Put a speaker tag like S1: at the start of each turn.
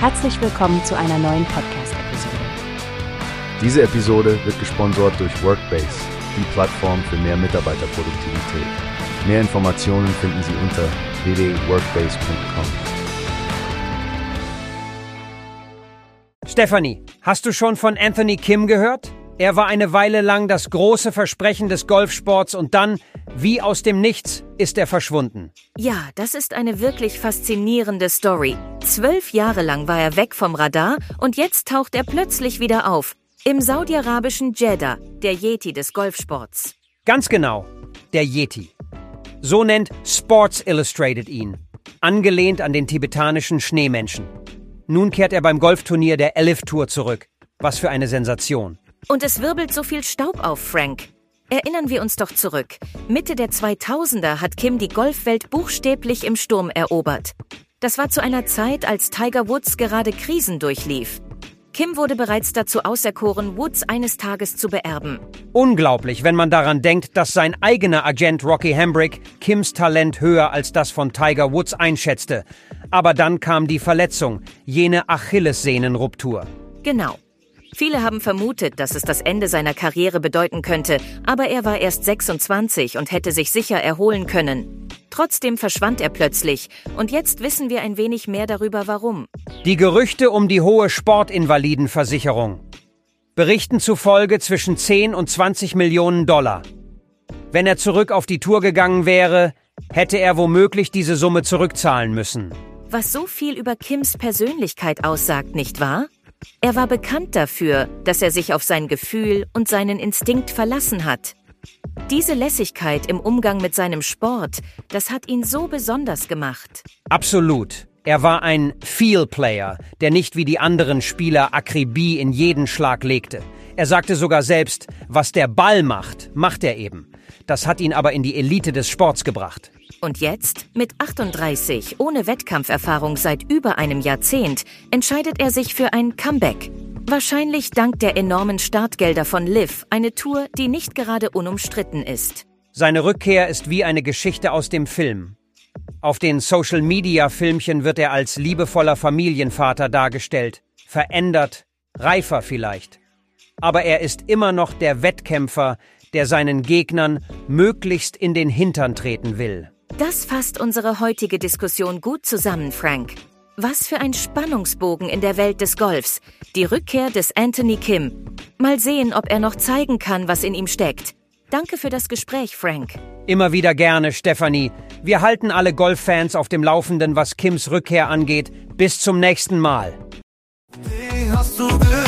S1: Herzlich willkommen zu einer neuen Podcast-Episode.
S2: Diese Episode wird gesponsert durch Workbase, die Plattform für mehr Mitarbeiterproduktivität. Mehr Informationen finden Sie unter www.workbase.com.
S3: Stephanie, hast du schon von Anthony Kim gehört? Er war eine Weile lang das große Versprechen des Golfsports und dann, wie aus dem Nichts, ist er verschwunden.
S4: Ja, das ist eine wirklich faszinierende Story. Zwölf Jahre lang war er weg vom Radar und jetzt taucht er plötzlich wieder auf. Im saudi-arabischen Jeddah, der Yeti des Golfsports.
S3: Ganz genau, der Yeti. So nennt Sports Illustrated ihn, angelehnt an den tibetanischen Schneemenschen. Nun kehrt er beim Golfturnier der Elif Tour zurück. Was für eine Sensation.
S4: Und es wirbelt so viel Staub auf, Frank. Erinnern wir uns doch zurück. Mitte der 2000er hat Kim die Golfwelt buchstäblich im Sturm erobert. Das war zu einer Zeit, als Tiger Woods gerade Krisen durchlief. Kim wurde bereits dazu auserkoren, Woods eines Tages zu beerben.
S3: Unglaublich, wenn man daran denkt, dass sein eigener Agent Rocky Hambrick Kims Talent höher als das von Tiger Woods einschätzte. Aber dann kam die Verletzung, jene Achillessehnenruptur.
S4: Genau. Viele haben vermutet, dass es das Ende seiner Karriere bedeuten könnte, aber er war erst 26 und hätte sich sicher erholen können. Trotzdem verschwand er plötzlich und jetzt wissen wir ein wenig mehr darüber, warum.
S3: Die Gerüchte um die hohe Sportinvalidenversicherung. Berichten zufolge zwischen 10 und 20 Millionen Dollar. Wenn er zurück auf die Tour gegangen wäre, hätte er womöglich diese Summe zurückzahlen müssen.
S4: Was so viel über Kims Persönlichkeit aussagt, nicht wahr? Er war bekannt dafür, dass er sich auf sein Gefühl und seinen Instinkt verlassen hat. Diese Lässigkeit im Umgang mit seinem Sport, das hat ihn so besonders gemacht.
S3: Absolut. Er war ein Feel-Player, der nicht wie die anderen Spieler Akribie in jeden Schlag legte. Er sagte sogar selbst, was der Ball macht, macht er eben. Das hat ihn aber in die Elite des Sports gebracht.
S4: Und jetzt, mit 38, ohne Wettkampferfahrung seit über einem Jahrzehnt, entscheidet er sich für ein Comeback. Wahrscheinlich dank der enormen Startgelder von Liv, eine Tour, die nicht gerade unumstritten ist.
S3: Seine Rückkehr ist wie eine Geschichte aus dem Film. Auf den Social-Media-Filmchen wird er als liebevoller Familienvater dargestellt, verändert, reifer vielleicht. Aber er ist immer noch der Wettkämpfer, der seinen Gegnern möglichst in den Hintern treten will.
S4: Das fasst unsere heutige Diskussion gut zusammen, Frank. Was für ein Spannungsbogen in der Welt des Golfs. Die Rückkehr des Anthony Kim. Mal sehen, ob er noch zeigen kann, was in ihm steckt. Danke für das Gespräch, Frank.
S3: Immer wieder gerne, Stephanie. Wir halten alle Golffans auf dem Laufenden, was Kims Rückkehr angeht. Bis zum nächsten Mal.
S5: Wie